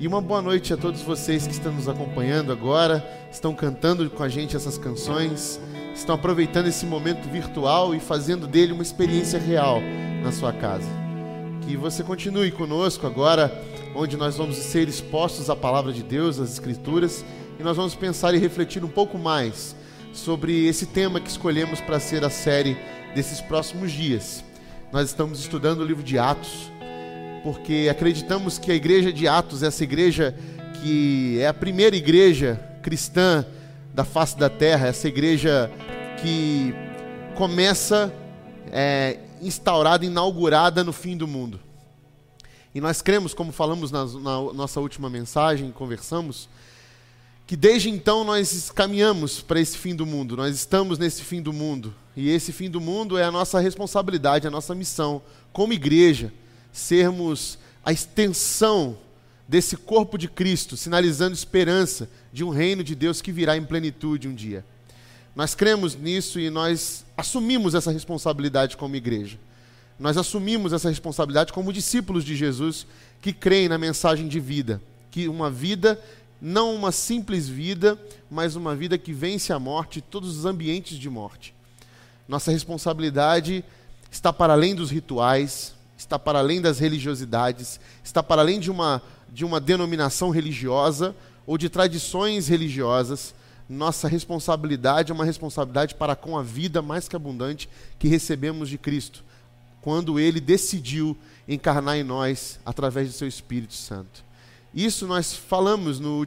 E uma boa noite a todos vocês que estão nos acompanhando agora, estão cantando com a gente essas canções, estão aproveitando esse momento virtual e fazendo dele uma experiência real na sua casa. Que você continue conosco agora, onde nós vamos ser expostos à palavra de Deus, às Escrituras, e nós vamos pensar e refletir um pouco mais sobre esse tema que escolhemos para ser a série desses próximos dias. Nós estamos estudando o livro de Atos porque acreditamos que a igreja de Atos, essa igreja que é a primeira igreja cristã da face da terra, essa igreja que começa é, instaurada, inaugurada no fim do mundo. E nós cremos, como falamos na, na nossa última mensagem, conversamos, que desde então nós caminhamos para esse fim do mundo, nós estamos nesse fim do mundo. E esse fim do mundo é a nossa responsabilidade, a nossa missão como igreja sermos a extensão desse corpo de Cristo, sinalizando esperança de um reino de Deus que virá em plenitude um dia. Nós cremos nisso e nós assumimos essa responsabilidade como igreja. Nós assumimos essa responsabilidade como discípulos de Jesus que creem na mensagem de vida, que uma vida não uma simples vida, mas uma vida que vence a morte todos os ambientes de morte. Nossa responsabilidade está para além dos rituais, está para além das religiosidades, está para além de uma, de uma denominação religiosa ou de tradições religiosas. Nossa responsabilidade é uma responsabilidade para com a vida mais que abundante que recebemos de Cristo, quando Ele decidiu encarnar em nós através do Seu Espírito Santo. Isso nós falamos no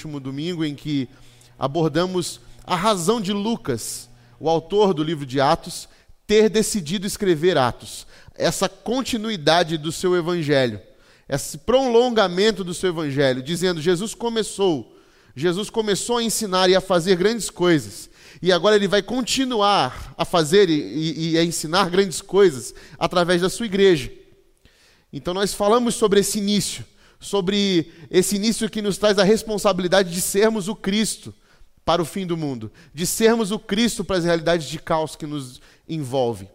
último domingo, em que abordamos a razão de Lucas, o autor do livro de Atos, ter decidido escrever Atos essa continuidade do seu evangelho, esse prolongamento do seu evangelho, dizendo: Jesus começou, Jesus começou a ensinar e a fazer grandes coisas, e agora ele vai continuar a fazer e, e a ensinar grandes coisas através da sua igreja. Então nós falamos sobre esse início, sobre esse início que nos traz a responsabilidade de sermos o Cristo para o fim do mundo, de sermos o Cristo para as realidades de caos que nos envolvem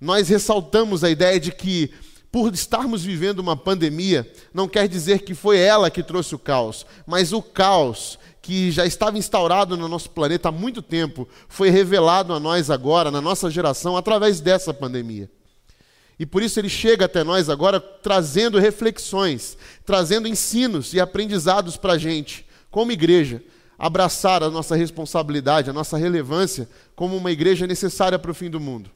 nós ressaltamos a ideia de que, por estarmos vivendo uma pandemia, não quer dizer que foi ela que trouxe o caos, mas o caos que já estava instaurado no nosso planeta há muito tempo foi revelado a nós agora, na nossa geração, através dessa pandemia. E por isso ele chega até nós agora trazendo reflexões, trazendo ensinos e aprendizados para a gente, como igreja, abraçar a nossa responsabilidade, a nossa relevância como uma igreja necessária para o fim do mundo.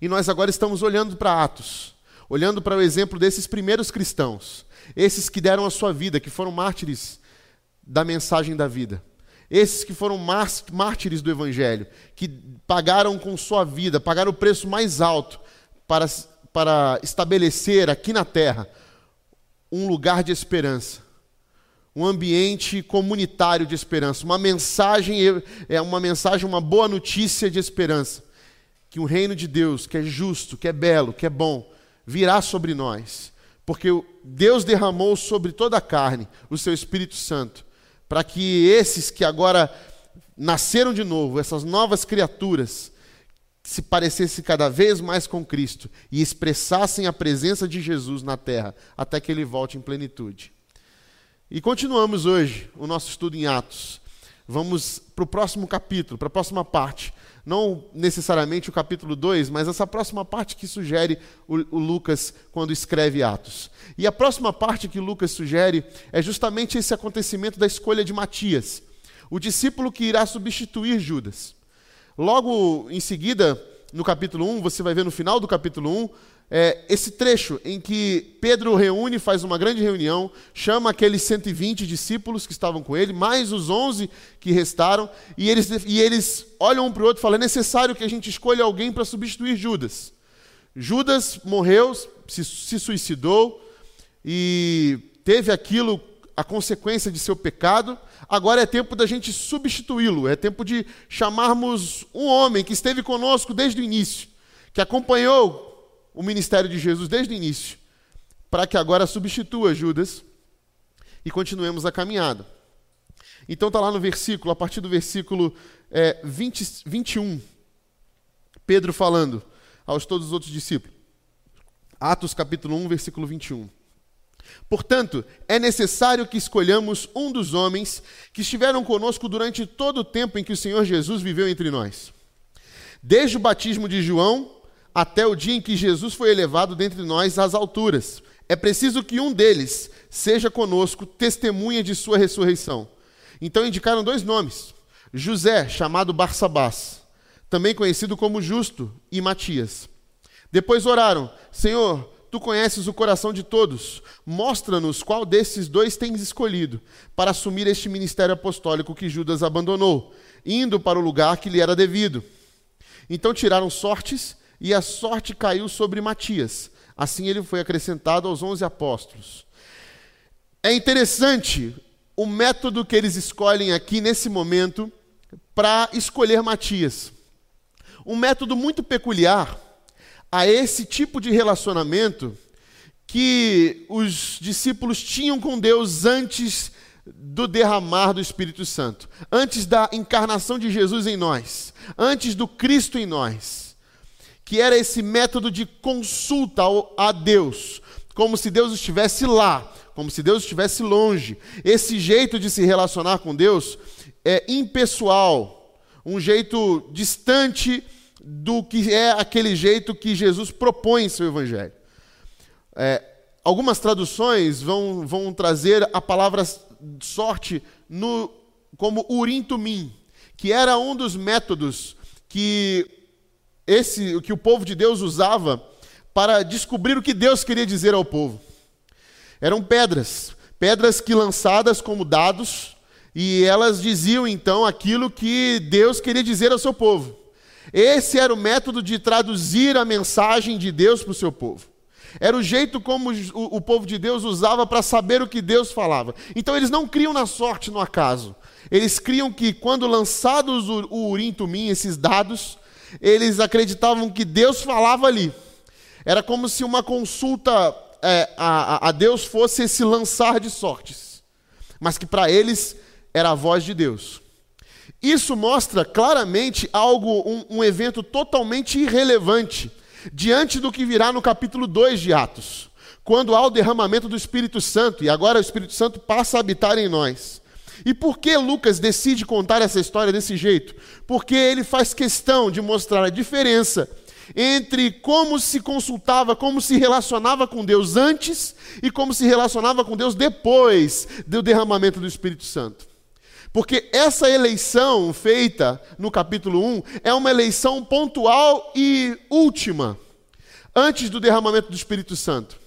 E nós agora estamos olhando para Atos, olhando para o exemplo desses primeiros cristãos, esses que deram a sua vida, que foram mártires da mensagem da vida, esses que foram mártires do Evangelho, que pagaram com sua vida, pagaram o preço mais alto para, para estabelecer aqui na terra um lugar de esperança, um ambiente comunitário de esperança, uma mensagem é uma mensagem, uma boa notícia de esperança que o reino de Deus, que é justo, que é belo, que é bom, virá sobre nós. Porque Deus derramou sobre toda a carne o seu Espírito Santo, para que esses que agora nasceram de novo, essas novas criaturas, se parecessem cada vez mais com Cristo e expressassem a presença de Jesus na terra, até que ele volte em plenitude. E continuamos hoje o nosso estudo em Atos. Vamos para o próximo capítulo, para a próxima parte não necessariamente o capítulo 2, mas essa próxima parte que sugere o, o, Lucas quando escreve Atos. E a próxima parte que Lucas sugere é justamente esse acontecimento da escolha de Matias, o discípulo que irá substituir Judas. Logo em seguida, no capítulo 1, você vai ver no final do capítulo 1, é, esse trecho em que Pedro reúne, faz uma grande reunião, chama aqueles 120 discípulos que estavam com ele, mais os 11 que restaram, e eles, e eles olham um para o outro e falam: é necessário que a gente escolha alguém para substituir Judas. Judas morreu, se, se suicidou e teve aquilo, a consequência de seu pecado. Agora é tempo da gente substituí-lo, é tempo de chamarmos um homem que esteve conosco desde o início, que acompanhou o ministério de Jesus desde o início, para que agora substitua Judas e continuemos a caminhada. Então está lá no versículo, a partir do versículo é, 20, 21, Pedro falando aos todos os outros discípulos. Atos capítulo 1, versículo 21. Portanto, é necessário que escolhamos um dos homens que estiveram conosco durante todo o tempo em que o Senhor Jesus viveu entre nós. Desde o batismo de João até o dia em que Jesus foi elevado dentre nós às alturas. É preciso que um deles seja conosco, testemunha de sua ressurreição. Então indicaram dois nomes: José, chamado Barsabás, também conhecido como Justo, e Matias. Depois oraram: Senhor, Tu conheces o coração de todos. Mostra-nos qual desses dois tens escolhido para assumir este ministério apostólico que Judas abandonou, indo para o lugar que lhe era devido. Então tiraram sortes e a sorte caiu sobre Matias. Assim ele foi acrescentado aos onze apóstolos. É interessante o método que eles escolhem aqui nesse momento para escolher Matias. Um método muito peculiar a esse tipo de relacionamento que os discípulos tinham com Deus antes do derramar do Espírito Santo, antes da encarnação de Jesus em nós, antes do Cristo em nós, que era esse método de consulta a Deus, como se Deus estivesse lá, como se Deus estivesse longe. Esse jeito de se relacionar com Deus é impessoal, um jeito distante do que é aquele jeito que Jesus propõe em seu Evangelho. É, algumas traduções vão, vão trazer a palavra sorte no, como urim tumim, que era um dos métodos que esse que o povo de Deus usava para descobrir o que Deus queria dizer ao povo. Eram pedras, pedras que lançadas como dados, e elas diziam então aquilo que Deus queria dizer ao seu povo. Esse era o método de traduzir a mensagem de Deus para o seu povo. Era o jeito como o, o povo de Deus usava para saber o que Deus falava. Então eles não criam na sorte, no acaso. Eles criam que quando lançados o, o Urim Tumim, esses dados, eles acreditavam que Deus falava ali. Era como se uma consulta é, a, a Deus fosse esse lançar de sortes. Mas que para eles era a voz de Deus. Isso mostra claramente algo, um, um evento totalmente irrelevante diante do que virá no capítulo 2 de Atos, quando há o derramamento do Espírito Santo e agora o Espírito Santo passa a habitar em nós. E por que Lucas decide contar essa história desse jeito? Porque ele faz questão de mostrar a diferença entre como se consultava, como se relacionava com Deus antes e como se relacionava com Deus depois do derramamento do Espírito Santo. Porque essa eleição feita no capítulo 1 é uma eleição pontual e última, antes do derramamento do Espírito Santo.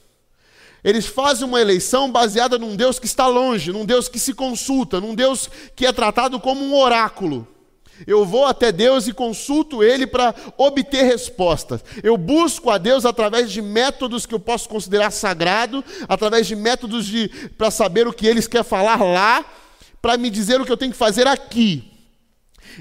Eles fazem uma eleição baseada num Deus que está longe, num Deus que se consulta, num Deus que é tratado como um oráculo. Eu vou até Deus e consulto Ele para obter respostas. Eu busco a Deus através de métodos que eu posso considerar sagrado, através de métodos para saber o que eles quer falar lá, para me dizer o que eu tenho que fazer aqui.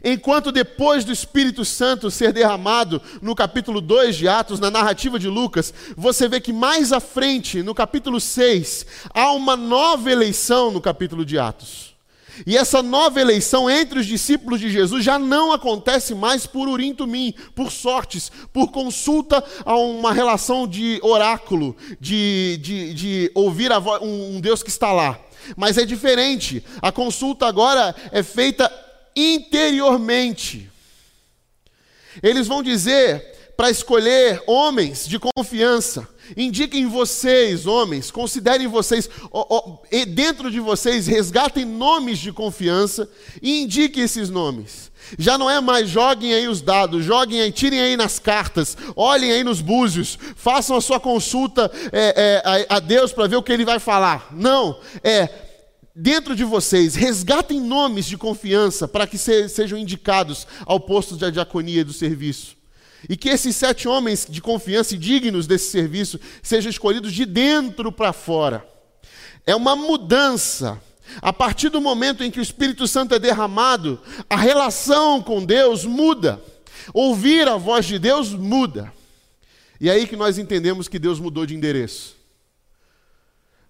Enquanto depois do Espírito Santo ser derramado no capítulo 2 de Atos, na narrativa de Lucas, você vê que mais à frente, no capítulo 6, há uma nova eleição no capítulo de Atos. E essa nova eleição entre os discípulos de Jesus já não acontece mais por urim tumim, por sortes, por consulta a uma relação de oráculo, de, de, de ouvir voz, um, um Deus que está lá. Mas é diferente. A consulta agora é feita interiormente. Eles vão dizer para escolher homens de confiança. Indiquem vocês, homens, considerem vocês, dentro de vocês, resgatem nomes de confiança e indiquem esses nomes. Já não é mais joguem aí os dados, joguem aí, tirem aí nas cartas, olhem aí nos búzios, façam a sua consulta é, é, a, a Deus para ver o que Ele vai falar. Não, é dentro de vocês, resgatem nomes de confiança para que se, sejam indicados ao posto de diaconia e do serviço. E que esses sete homens de confiança e dignos desse serviço sejam escolhidos de dentro para fora. É uma mudança a partir do momento em que o Espírito Santo é derramado, a relação com Deus muda. Ouvir a voz de Deus muda. E é aí que nós entendemos que Deus mudou de endereço.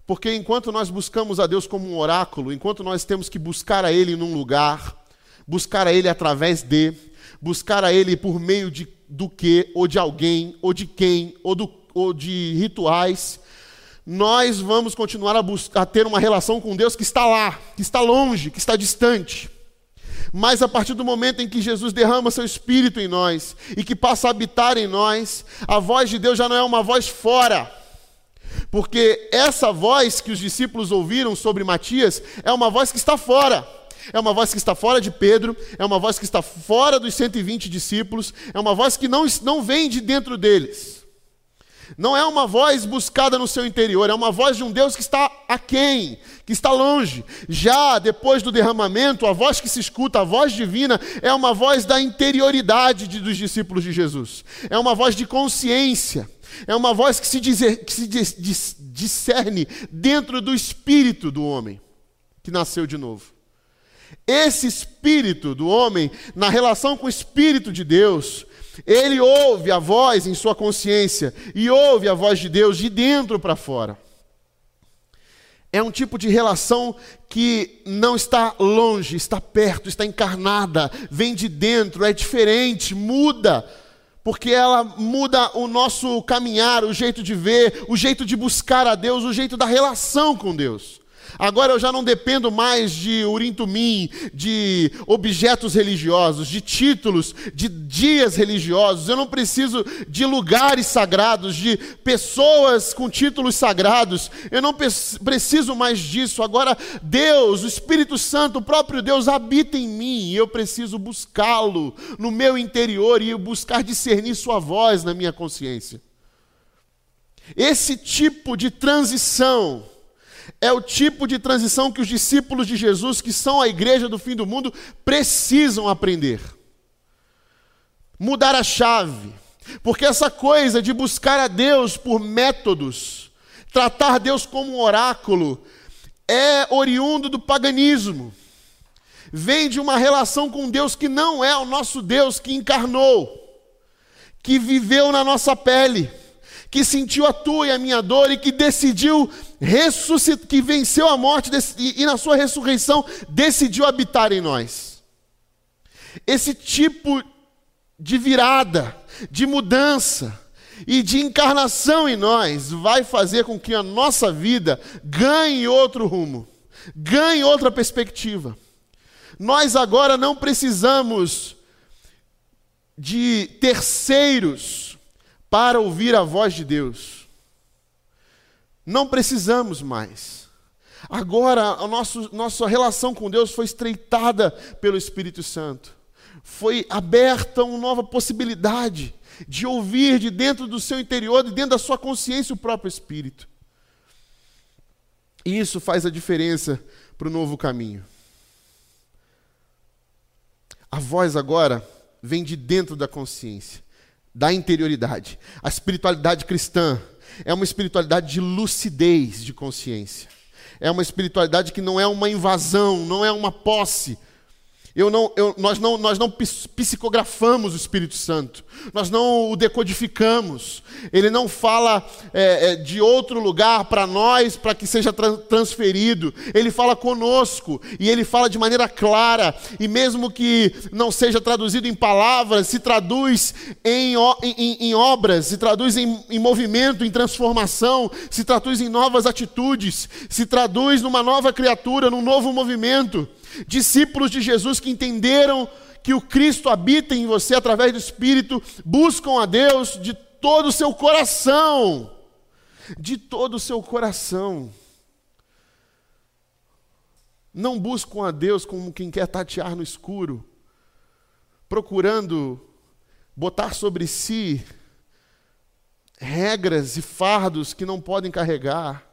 Porque enquanto nós buscamos a Deus como um oráculo, enquanto nós temos que buscar a Ele num lugar, buscar a Ele através de, buscar a Ele por meio de, do que, ou de alguém, ou de quem, ou, do, ou de rituais, nós vamos continuar a, buscar, a ter uma relação com Deus que está lá, que está longe, que está distante. Mas a partir do momento em que Jesus derrama seu espírito em nós e que passa a habitar em nós, a voz de Deus já não é uma voz fora. Porque essa voz que os discípulos ouviram sobre Matias é uma voz que está fora. É uma voz que está fora de Pedro, é uma voz que está fora dos 120 discípulos, é uma voz que não, não vem de dentro deles. Não é uma voz buscada no seu interior, é uma voz de um Deus que está aquém, que está longe. Já depois do derramamento, a voz que se escuta, a voz divina, é uma voz da interioridade de, dos discípulos de Jesus. É uma voz de consciência. É uma voz que se, dizer, que se dis, dis, discerne dentro do espírito do homem que nasceu de novo. Esse espírito do homem, na relação com o espírito de Deus, ele ouve a voz em sua consciência e ouve a voz de Deus de dentro para fora. É um tipo de relação que não está longe, está perto, está encarnada, vem de dentro, é diferente, muda, porque ela muda o nosso caminhar, o jeito de ver, o jeito de buscar a Deus, o jeito da relação com Deus. Agora eu já não dependo mais de urim-tumim, de objetos religiosos, de títulos, de dias religiosos. Eu não preciso de lugares sagrados, de pessoas com títulos sagrados. Eu não preciso mais disso. Agora Deus, o Espírito Santo, o próprio Deus habita em mim e eu preciso buscá-lo no meu interior e buscar discernir sua voz na minha consciência. Esse tipo de transição é o tipo de transição que os discípulos de Jesus, que são a igreja do fim do mundo, precisam aprender. Mudar a chave. Porque essa coisa de buscar a Deus por métodos, tratar Deus como um oráculo, é oriundo do paganismo. Vem de uma relação com Deus que não é o nosso Deus que encarnou, que viveu na nossa pele que sentiu a tua e a minha dor e que decidiu ressuscitar, que venceu a morte e, e na sua ressurreição decidiu habitar em nós. Esse tipo de virada, de mudança e de encarnação em nós vai fazer com que a nossa vida ganhe outro rumo, ganhe outra perspectiva. Nós agora não precisamos de terceiros para ouvir a voz de Deus. Não precisamos mais. Agora a nosso, nossa relação com Deus foi estreitada pelo Espírito Santo. Foi aberta uma nova possibilidade de ouvir de dentro do seu interior, de dentro da sua consciência, o próprio Espírito. E isso faz a diferença para o novo caminho. A voz agora vem de dentro da consciência da interioridade. A espiritualidade cristã é uma espiritualidade de lucidez de consciência. É uma espiritualidade que não é uma invasão, não é uma posse, eu não, eu, nós, não, nós não psicografamos o Espírito Santo, nós não o decodificamos, ele não fala é, é, de outro lugar para nós para que seja tra transferido, ele fala conosco e ele fala de maneira clara, e mesmo que não seja traduzido em palavras, se traduz em, em, em obras, se traduz em, em movimento, em transformação, se traduz em novas atitudes, se traduz numa nova criatura, num novo movimento. Discípulos de Jesus que entenderam que o Cristo habita em você através do Espírito, buscam a Deus de todo o seu coração. De todo o seu coração. Não buscam a Deus como quem quer tatear no escuro, procurando botar sobre si regras e fardos que não podem carregar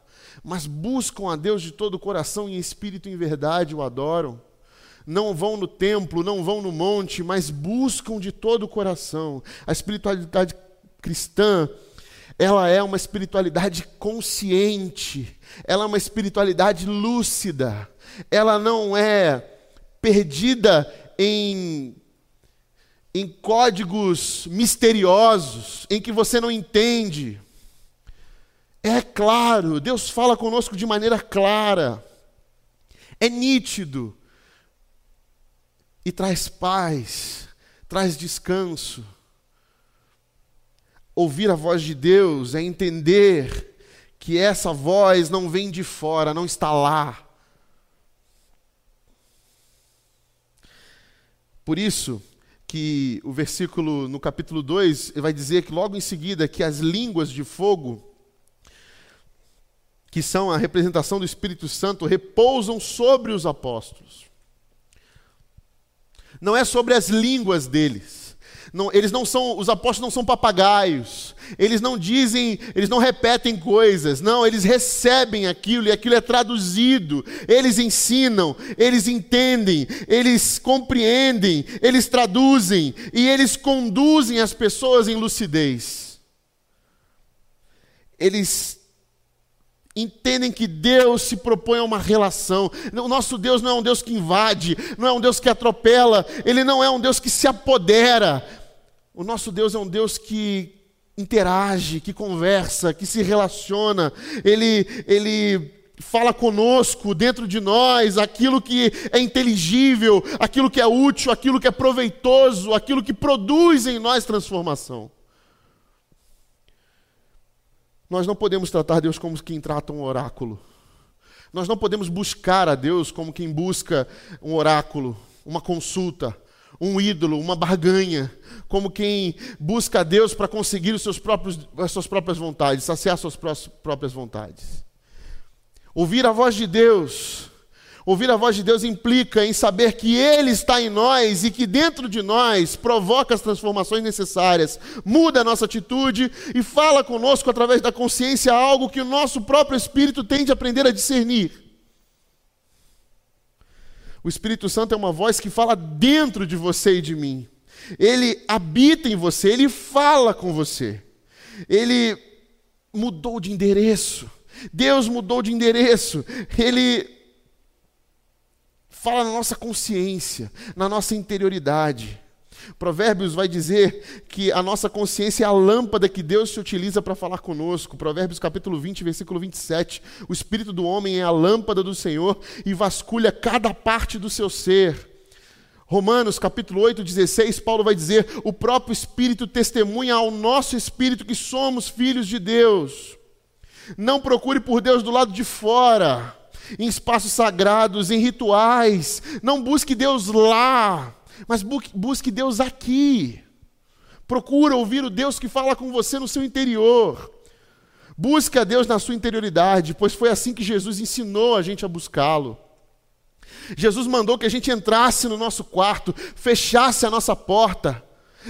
mas buscam a Deus de todo o coração e em espírito e em verdade o adoram. Não vão no templo, não vão no monte, mas buscam de todo o coração. A espiritualidade cristã, ela é uma espiritualidade consciente, ela é uma espiritualidade lúcida, ela não é perdida em, em códigos misteriosos, em que você não entende. É claro, Deus fala conosco de maneira clara, é nítido e traz paz, traz descanso. Ouvir a voz de Deus é entender que essa voz não vem de fora, não está lá. Por isso que o versículo no capítulo 2 vai dizer que logo em seguida que as línguas de fogo que são a representação do Espírito Santo repousam sobre os apóstolos. Não é sobre as línguas deles não, eles não são, os apóstolos não são papagaios. Eles não dizem, eles não repetem coisas. Não, eles recebem aquilo e aquilo é traduzido. Eles ensinam, eles entendem, eles compreendem, eles traduzem e eles conduzem as pessoas em lucidez. Eles entendem que Deus se propõe a uma relação. O nosso Deus não é um Deus que invade, não é um Deus que atropela, ele não é um Deus que se apodera. O nosso Deus é um Deus que interage, que conversa, que se relaciona. Ele, ele fala conosco, dentro de nós, aquilo que é inteligível, aquilo que é útil, aquilo que é proveitoso, aquilo que produz em nós transformação. Nós não podemos tratar Deus como quem trata um oráculo. Nós não podemos buscar a Deus como quem busca um oráculo, uma consulta um ídolo, uma barganha, como quem busca a Deus para conseguir seus próprios, as suas próprias vontades, saciar suas próprias vontades. Ouvir a voz de Deus, ouvir a voz de Deus implica em saber que Ele está em nós e que dentro de nós provoca as transformações necessárias, muda a nossa atitude e fala conosco através da consciência algo que o nosso próprio espírito tem de aprender a discernir. O Espírito Santo é uma voz que fala dentro de você e de mim. Ele habita em você, ele fala com você. Ele mudou de endereço. Deus mudou de endereço. Ele fala na nossa consciência, na nossa interioridade. Provérbios vai dizer que a nossa consciência é a lâmpada que Deus se utiliza para falar conosco. Provérbios capítulo 20, versículo 27. O espírito do homem é a lâmpada do Senhor e vasculha cada parte do seu ser. Romanos capítulo 8, 16, Paulo vai dizer: o próprio Espírito testemunha ao nosso espírito que somos filhos de Deus. Não procure por Deus do lado de fora, em espaços sagrados, em rituais. Não busque Deus lá mas busque Deus aqui. Procura ouvir o Deus que fala com você no seu interior. Busque a Deus na sua interioridade, pois foi assim que Jesus ensinou a gente a buscá-lo. Jesus mandou que a gente entrasse no nosso quarto, fechasse a nossa porta,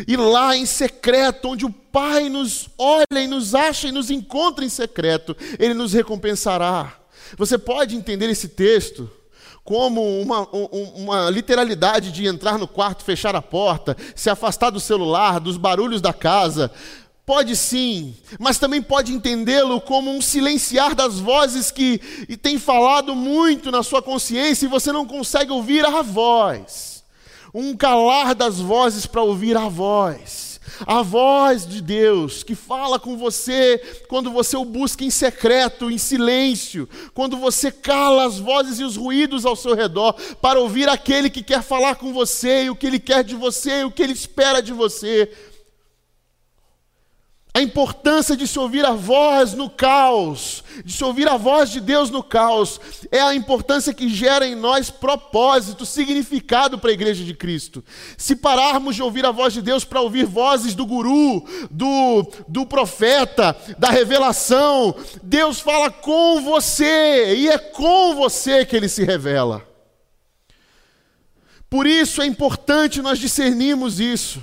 e lá em secreto, onde o Pai nos olha e nos acha e nos encontra em secreto, Ele nos recompensará. Você pode entender esse texto como uma, uma literalidade de entrar no quarto, fechar a porta, se afastar do celular, dos barulhos da casa. Pode sim, mas também pode entendê-lo como um silenciar das vozes que tem falado muito na sua consciência e você não consegue ouvir a voz. Um calar das vozes para ouvir a voz a voz de Deus que fala com você quando você o busca em secreto, em silêncio, quando você cala as vozes e os ruídos ao seu redor para ouvir aquele que quer falar com você, e o que ele quer de você, e o que ele espera de você. A importância de se ouvir a voz no caos, de se ouvir a voz de Deus no caos, é a importância que gera em nós propósito, significado para a igreja de Cristo. Se pararmos de ouvir a voz de Deus para ouvir vozes do guru, do, do profeta, da revelação, Deus fala com você, e é com você que ele se revela. Por isso é importante nós discernirmos isso.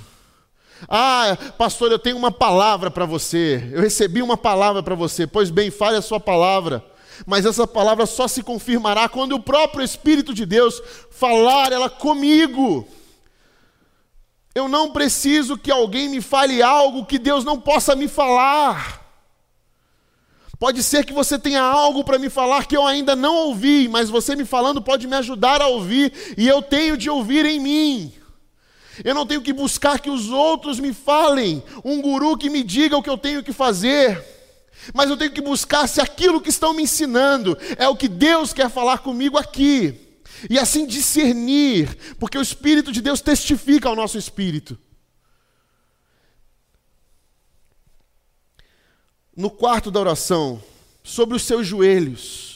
Ah, pastor, eu tenho uma palavra para você. Eu recebi uma palavra para você. Pois bem, fale a sua palavra. Mas essa palavra só se confirmará quando o próprio Espírito de Deus falar ela comigo. Eu não preciso que alguém me fale algo que Deus não possa me falar. Pode ser que você tenha algo para me falar que eu ainda não ouvi, mas você me falando pode me ajudar a ouvir, e eu tenho de ouvir em mim. Eu não tenho que buscar que os outros me falem, um guru que me diga o que eu tenho que fazer. Mas eu tenho que buscar se aquilo que estão me ensinando é o que Deus quer falar comigo aqui. E assim discernir, porque o Espírito de Deus testifica ao nosso espírito. No quarto da oração, sobre os seus joelhos.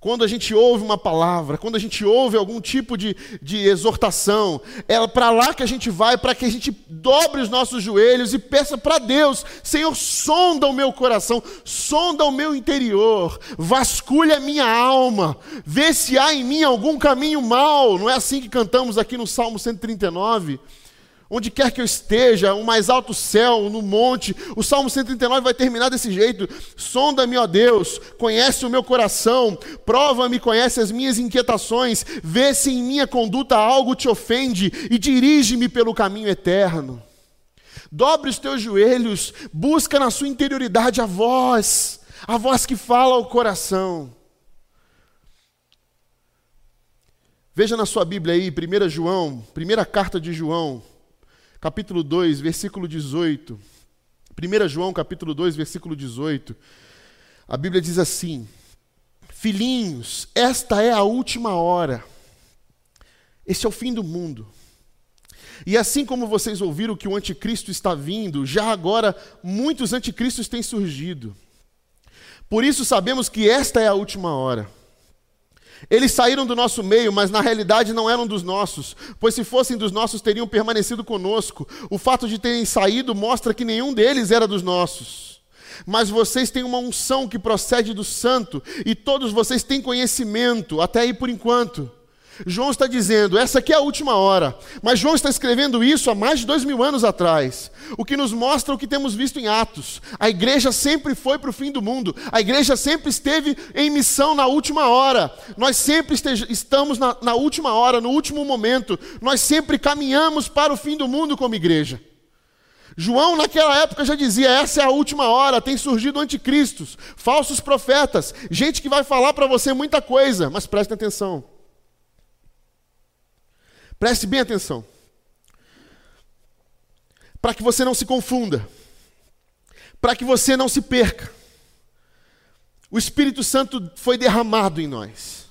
Quando a gente ouve uma palavra, quando a gente ouve algum tipo de, de exortação, é para lá que a gente vai, para que a gente dobre os nossos joelhos e peça para Deus: Senhor, sonda o meu coração, sonda o meu interior, vasculha a minha alma, vê se há em mim algum caminho mal. Não é assim que cantamos aqui no Salmo 139? Onde quer que eu esteja, o mais alto céu, no monte, o Salmo 139 vai terminar desse jeito: sonda-me, ó Deus, conhece o meu coração, prova-me, conhece as minhas inquietações, vê se em minha conduta algo te ofende e dirige-me pelo caminho eterno. Dobre os teus joelhos, busca na sua interioridade a voz, a voz que fala ao coração. Veja na sua Bíblia aí, 1 João, primeira carta de João, capítulo 2, versículo 18. 1 João, capítulo 2, versículo 18. A Bíblia diz assim: Filhinhos, esta é a última hora. Esse é o fim do mundo. E assim como vocês ouviram que o anticristo está vindo, já agora muitos anticristos têm surgido. Por isso sabemos que esta é a última hora. Eles saíram do nosso meio, mas na realidade não eram dos nossos, pois se fossem dos nossos teriam permanecido conosco. O fato de terem saído mostra que nenhum deles era dos nossos. Mas vocês têm uma unção que procede do santo, e todos vocês têm conhecimento, até aí por enquanto. João está dizendo, essa aqui é a última hora. Mas João está escrevendo isso há mais de dois mil anos atrás. O que nos mostra o que temos visto em Atos. A igreja sempre foi para o fim do mundo. A igreja sempre esteve em missão na última hora. Nós sempre estamos na, na última hora, no último momento. Nós sempre caminhamos para o fim do mundo como igreja. João, naquela época, já dizia: essa é a última hora, tem surgido anticristos, falsos profetas, gente que vai falar para você muita coisa, mas preste atenção. Preste bem atenção. Para que você não se confunda, para que você não se perca. O Espírito Santo foi derramado em nós.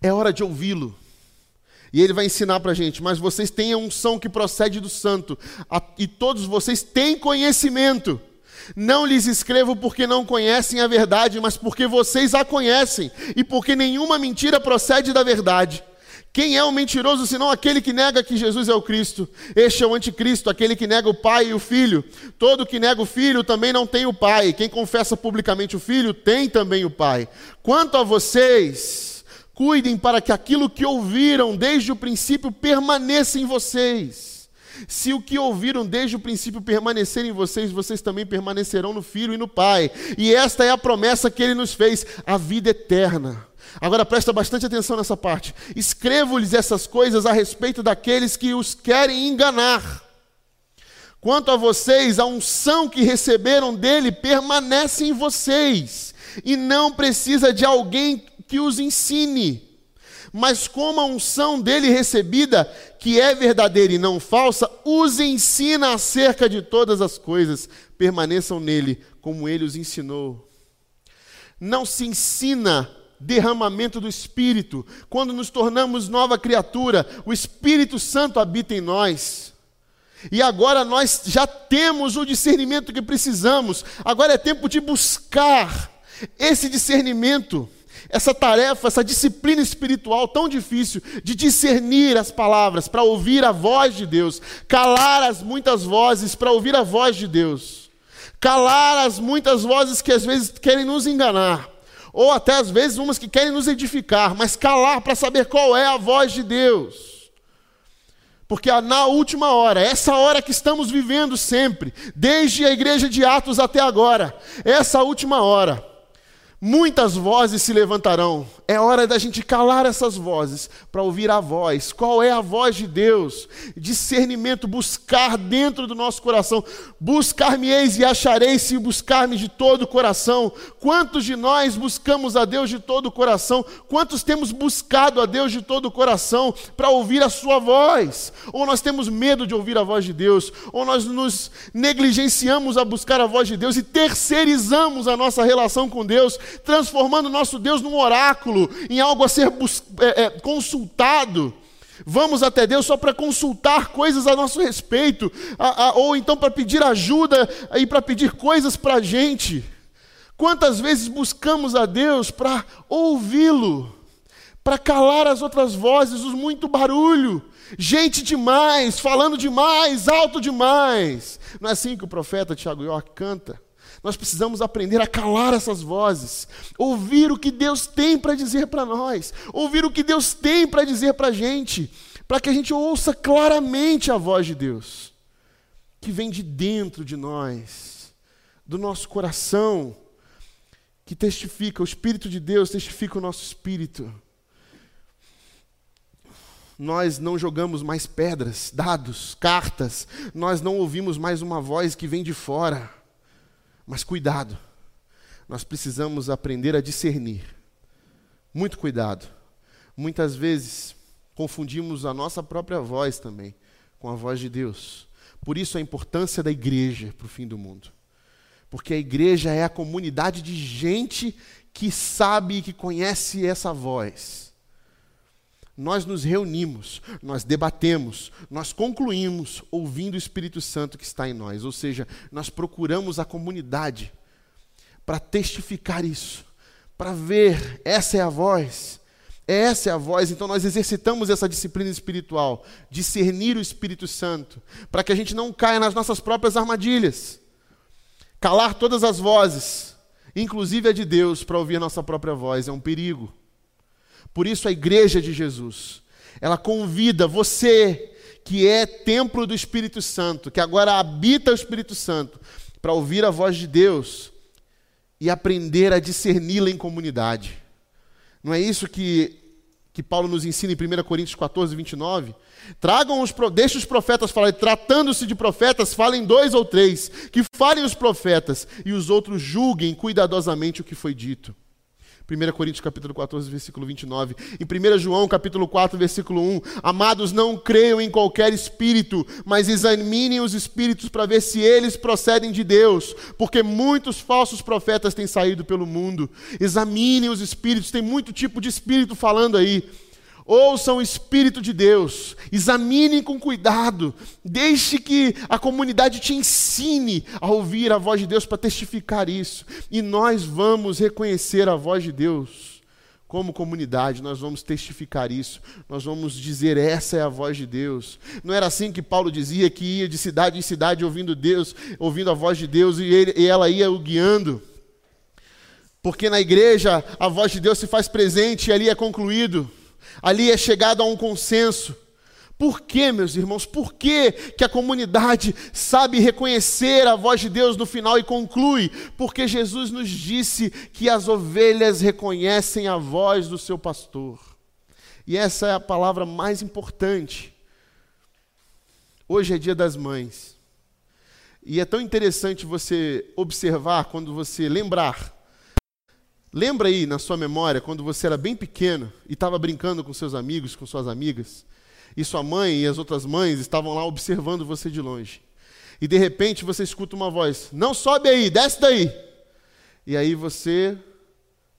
É hora de ouvi-lo. E ele vai ensinar para a gente, mas vocês têm a unção que procede do santo, e todos vocês têm conhecimento. Não lhes escrevo porque não conhecem a verdade, mas porque vocês a conhecem, e porque nenhuma mentira procede da verdade. Quem é o mentiroso senão aquele que nega que Jesus é o Cristo? Este é o anticristo, aquele que nega o Pai e o Filho. Todo que nega o Filho também não tem o Pai. Quem confessa publicamente o Filho tem também o Pai. Quanto a vocês, cuidem para que aquilo que ouviram desde o princípio permaneça em vocês. Se o que ouviram desde o princípio permanecer em vocês, vocês também permanecerão no Filho e no Pai. E esta é a promessa que ele nos fez, a vida eterna. Agora presta bastante atenção nessa parte. Escrevo-lhes essas coisas a respeito daqueles que os querem enganar. Quanto a vocês, a unção que receberam dele permanece em vocês, e não precisa de alguém que os ensine. Mas como a unção dele recebida, que é verdadeira e não falsa, os ensina acerca de todas as coisas. Permaneçam nele, como ele os ensinou. Não se ensina derramamento do Espírito. Quando nos tornamos nova criatura, o Espírito Santo habita em nós. E agora nós já temos o discernimento que precisamos. Agora é tempo de buscar esse discernimento, essa tarefa, essa disciplina espiritual tão difícil de discernir as palavras para ouvir a voz de Deus, calar as muitas vozes para ouvir a voz de Deus, calar as muitas vozes que às vezes querem nos enganar ou até às vezes umas que querem nos edificar, mas calar para saber qual é a voz de Deus. Porque na última hora, essa hora que estamos vivendo sempre, desde a igreja de Atos até agora, essa última hora, muitas vozes se levantarão. É hora da gente calar essas vozes para ouvir a voz. Qual é a voz de Deus? Discernimento, buscar dentro do nosso coração. Buscar-me-eis e achareis se buscar-me de todo o coração. Quantos de nós buscamos a Deus de todo o coração? Quantos temos buscado a Deus de todo o coração para ouvir a sua voz? Ou nós temos medo de ouvir a voz de Deus? Ou nós nos negligenciamos a buscar a voz de Deus e terceirizamos a nossa relação com Deus? Transformando nosso Deus num oráculo, em algo a ser é, é, consultado. Vamos até Deus só para consultar coisas a nosso respeito, a, a, ou então para pedir ajuda e para pedir coisas para a gente. Quantas vezes buscamos a Deus para ouvi-lo, para calar as outras vozes, os muito barulho, gente demais, falando demais, alto demais. Não é assim que o profeta Tiago York canta? Nós precisamos aprender a calar essas vozes, ouvir o que Deus tem para dizer para nós, ouvir o que Deus tem para dizer para a gente, para que a gente ouça claramente a voz de Deus, que vem de dentro de nós, do nosso coração, que testifica, o Espírito de Deus testifica o nosso espírito. Nós não jogamos mais pedras, dados, cartas, nós não ouvimos mais uma voz que vem de fora mas cuidado, nós precisamos aprender a discernir. Muito cuidado. Muitas vezes confundimos a nossa própria voz também com a voz de Deus. Por isso a importância da igreja para o fim do mundo. Porque a igreja é a comunidade de gente que sabe e que conhece essa voz. Nós nos reunimos, nós debatemos, nós concluímos ouvindo o Espírito Santo que está em nós. Ou seja, nós procuramos a comunidade para testificar isso, para ver, essa é a voz, essa é a voz. Então nós exercitamos essa disciplina espiritual, discernir o Espírito Santo, para que a gente não caia nas nossas próprias armadilhas. Calar todas as vozes, inclusive a de Deus, para ouvir a nossa própria voz, é um perigo. Por isso a igreja de Jesus, ela convida você que é templo do Espírito Santo, que agora habita o Espírito Santo, para ouvir a voz de Deus e aprender a discerni-la em comunidade. Não é isso que, que Paulo nos ensina em 1 Coríntios 14, 29? Tragam os, deixe os profetas falarem, tratando-se de profetas, falem dois ou três, que falem os profetas, e os outros julguem cuidadosamente o que foi dito. 1 Coríntios capítulo 14, versículo 29. Em 1 João capítulo 4, versículo 1. Amados, não creiam em qualquer espírito, mas examinem os espíritos para ver se eles procedem de Deus, porque muitos falsos profetas têm saído pelo mundo. Examinem os espíritos, tem muito tipo de espírito falando aí. Ouçam o Espírito de Deus, examinem com cuidado, deixe que a comunidade te ensine a ouvir a voz de Deus para testificar isso. E nós vamos reconhecer a voz de Deus como comunidade, nós vamos testificar isso, nós vamos dizer: essa é a voz de Deus. Não era assim que Paulo dizia que ia de cidade em cidade ouvindo Deus, ouvindo a voz de Deus e, ele, e ela ia o guiando. Porque na igreja a voz de Deus se faz presente e ali é concluído. Ali é chegado a um consenso. Por que, meus irmãos? Por que, que a comunidade sabe reconhecer a voz de Deus no final e conclui? Porque Jesus nos disse que as ovelhas reconhecem a voz do seu pastor. E essa é a palavra mais importante. Hoje é dia das mães. E é tão interessante você observar, quando você lembrar Lembra aí na sua memória quando você era bem pequeno e estava brincando com seus amigos, com suas amigas, e sua mãe e as outras mães estavam lá observando você de longe. E de repente você escuta uma voz: Não sobe aí, desce daí. E aí você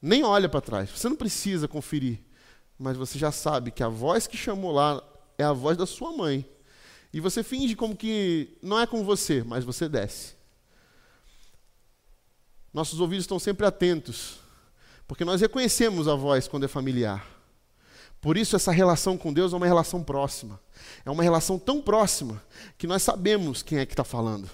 nem olha para trás, você não precisa conferir, mas você já sabe que a voz que chamou lá é a voz da sua mãe. E você finge como que não é com você, mas você desce. Nossos ouvidos estão sempre atentos porque nós reconhecemos a voz quando é familiar. Por isso, essa relação com Deus é uma relação próxima. É uma relação tão próxima que nós sabemos quem é que está falando.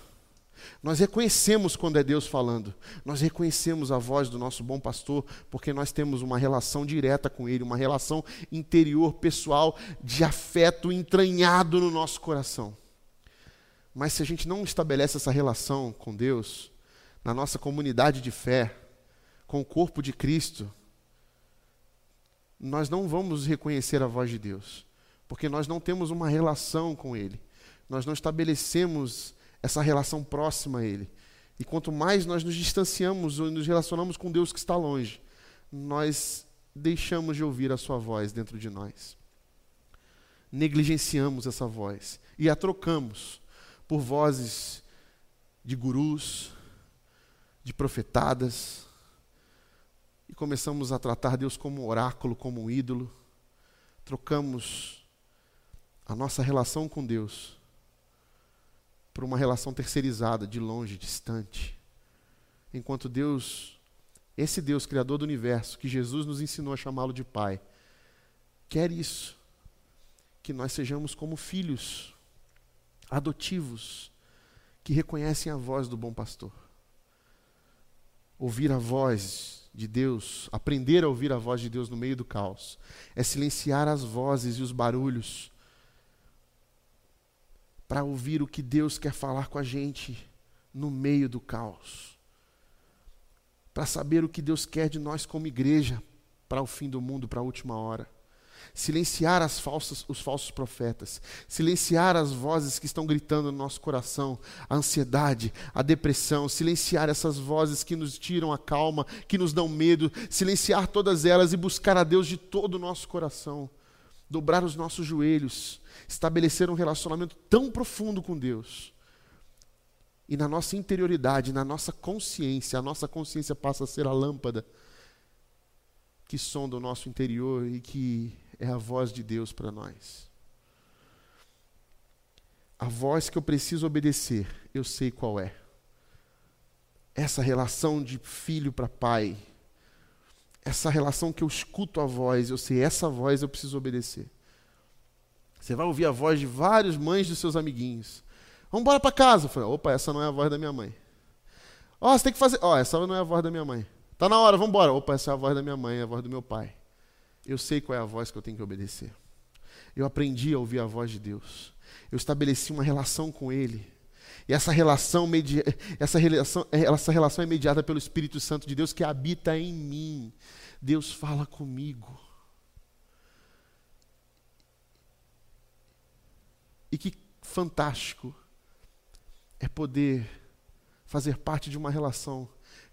Nós reconhecemos quando é Deus falando. Nós reconhecemos a voz do nosso bom pastor, porque nós temos uma relação direta com Ele, uma relação interior, pessoal, de afeto entranhado no nosso coração. Mas se a gente não estabelece essa relação com Deus, na nossa comunidade de fé, com o corpo de Cristo, nós não vamos reconhecer a voz de Deus, porque nós não temos uma relação com Ele, nós não estabelecemos essa relação próxima a Ele. E quanto mais nós nos distanciamos ou nos relacionamos com Deus que está longe, nós deixamos de ouvir a Sua voz dentro de nós. Negligenciamos essa voz e a trocamos por vozes de gurus, de profetadas, e começamos a tratar Deus como um oráculo, como um ídolo. Trocamos a nossa relação com Deus por uma relação terceirizada, de longe, distante. Enquanto Deus Esse Deus, Criador do universo, que Jesus nos ensinou a chamá-lo de Pai, quer isso. Que nós sejamos como filhos adotivos, que reconhecem a voz do bom pastor. Ouvir a voz de Deus, aprender a ouvir a voz de Deus no meio do caos, é silenciar as vozes e os barulhos para ouvir o que Deus quer falar com a gente no meio do caos. Para saber o que Deus quer de nós como igreja para o fim do mundo, para a última hora. Silenciar as falsas, os falsos profetas, silenciar as vozes que estão gritando no nosso coração, a ansiedade, a depressão, silenciar essas vozes que nos tiram a calma, que nos dão medo, silenciar todas elas e buscar a Deus de todo o nosso coração, dobrar os nossos joelhos, estabelecer um relacionamento tão profundo com Deus. E na nossa interioridade, na nossa consciência, a nossa consciência passa a ser a lâmpada que sonda o nosso interior e que é a voz de Deus para nós. A voz que eu preciso obedecer, eu sei qual é. Essa relação de filho para pai, essa relação que eu escuto a voz, eu sei, essa voz eu preciso obedecer. Você vai ouvir a voz de várias mães dos seus amiguinhos. Vamos embora para casa. Falei, opa, essa não é a voz da minha mãe. Ó, oh, você tem que fazer. Ó, oh, essa não é a voz da minha mãe. Tá na hora, vamos embora. Opa, essa é a voz da minha mãe, é a voz do meu pai. Eu sei qual é a voz que eu tenho que obedecer. Eu aprendi a ouvir a voz de Deus. Eu estabeleci uma relação com Ele. E essa relação, essa, relação, essa relação é mediada pelo Espírito Santo de Deus que habita em mim. Deus fala comigo. E que fantástico é poder fazer parte de uma relação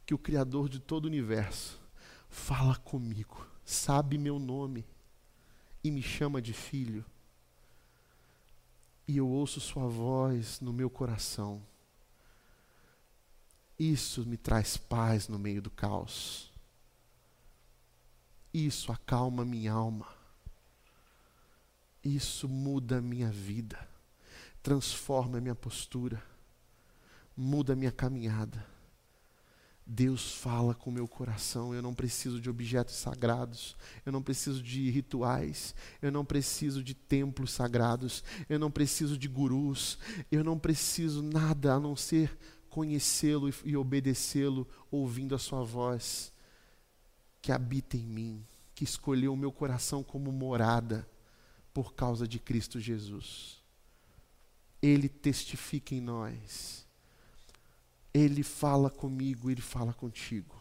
que o Criador de todo o universo fala comigo sabe meu nome e me chama de filho. E eu ouço Sua voz no meu coração. Isso me traz paz no meio do caos. Isso acalma minha alma. Isso muda a minha vida, transforma minha postura, muda a minha caminhada. Deus fala com o meu coração. Eu não preciso de objetos sagrados. Eu não preciso de rituais. Eu não preciso de templos sagrados. Eu não preciso de gurus. Eu não preciso nada a não ser conhecê-lo e obedecê-lo, ouvindo a sua voz, que habita em mim, que escolheu o meu coração como morada por causa de Cristo Jesus. Ele testifica em nós ele fala comigo, ele fala contigo.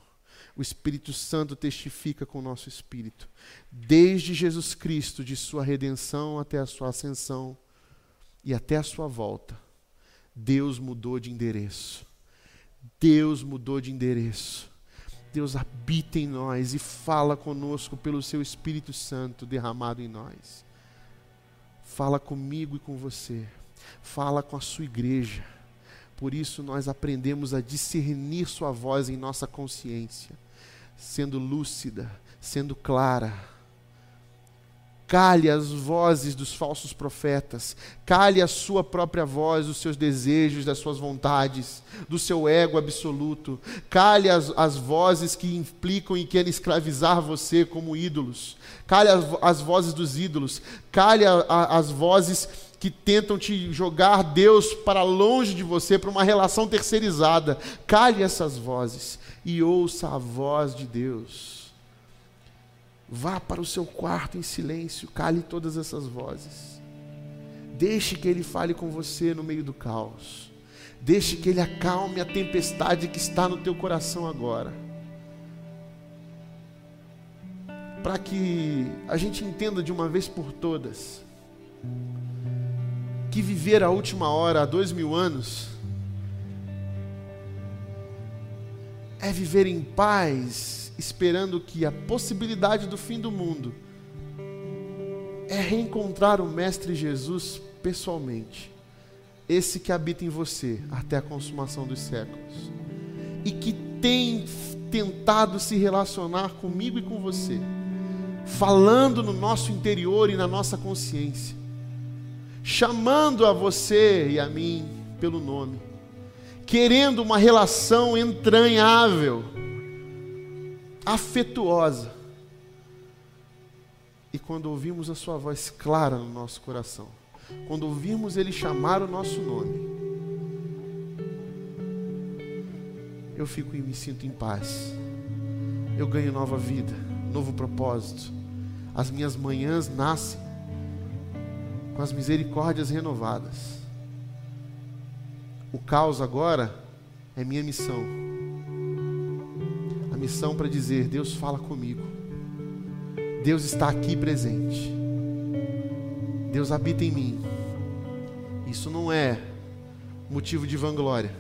O Espírito Santo testifica com o nosso espírito. Desde Jesus Cristo, de sua redenção até a sua ascensão e até a sua volta, Deus mudou de endereço. Deus mudou de endereço. Deus habita em nós e fala conosco pelo seu Espírito Santo derramado em nós. Fala comigo e com você. Fala com a sua igreja por isso nós aprendemos a discernir Sua voz em nossa consciência, sendo lúcida, sendo clara. Cale as vozes dos falsos profetas, cale a sua própria voz, os seus desejos, das suas vontades, do seu ego absoluto. Cale as, as vozes que implicam e querem escravizar você como ídolos. Cale as, as vozes dos ídolos. Cale a, a, as vozes que tentam te jogar Deus para longe de você, para uma relação terceirizada. Cale essas vozes e ouça a voz de Deus. Vá para o seu quarto em silêncio, cale todas essas vozes. Deixe que Ele fale com você no meio do caos. Deixe que Ele acalme a tempestade que está no teu coração agora. Para que a gente entenda de uma vez por todas que viver a última hora há dois mil anos é viver em paz, esperando que a possibilidade do fim do mundo é reencontrar o Mestre Jesus pessoalmente, esse que habita em você até a consumação dos séculos e que tem tentado se relacionar comigo e com você, falando no nosso interior e na nossa consciência chamando a você e a mim pelo nome, querendo uma relação entranhável, afetuosa. E quando ouvimos a Sua voz clara no nosso coração, quando ouvirmos Ele chamar o nosso nome, eu fico e me sinto em paz. Eu ganho nova vida, novo propósito. As minhas manhãs nascem com as misericórdias renovadas. O caos agora é minha missão. A missão para dizer: Deus fala comigo. Deus está aqui presente. Deus habita em mim. Isso não é motivo de vanglória,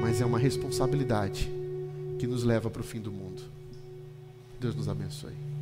mas é uma responsabilidade que nos leva para o fim do mundo. Deus nos abençoe.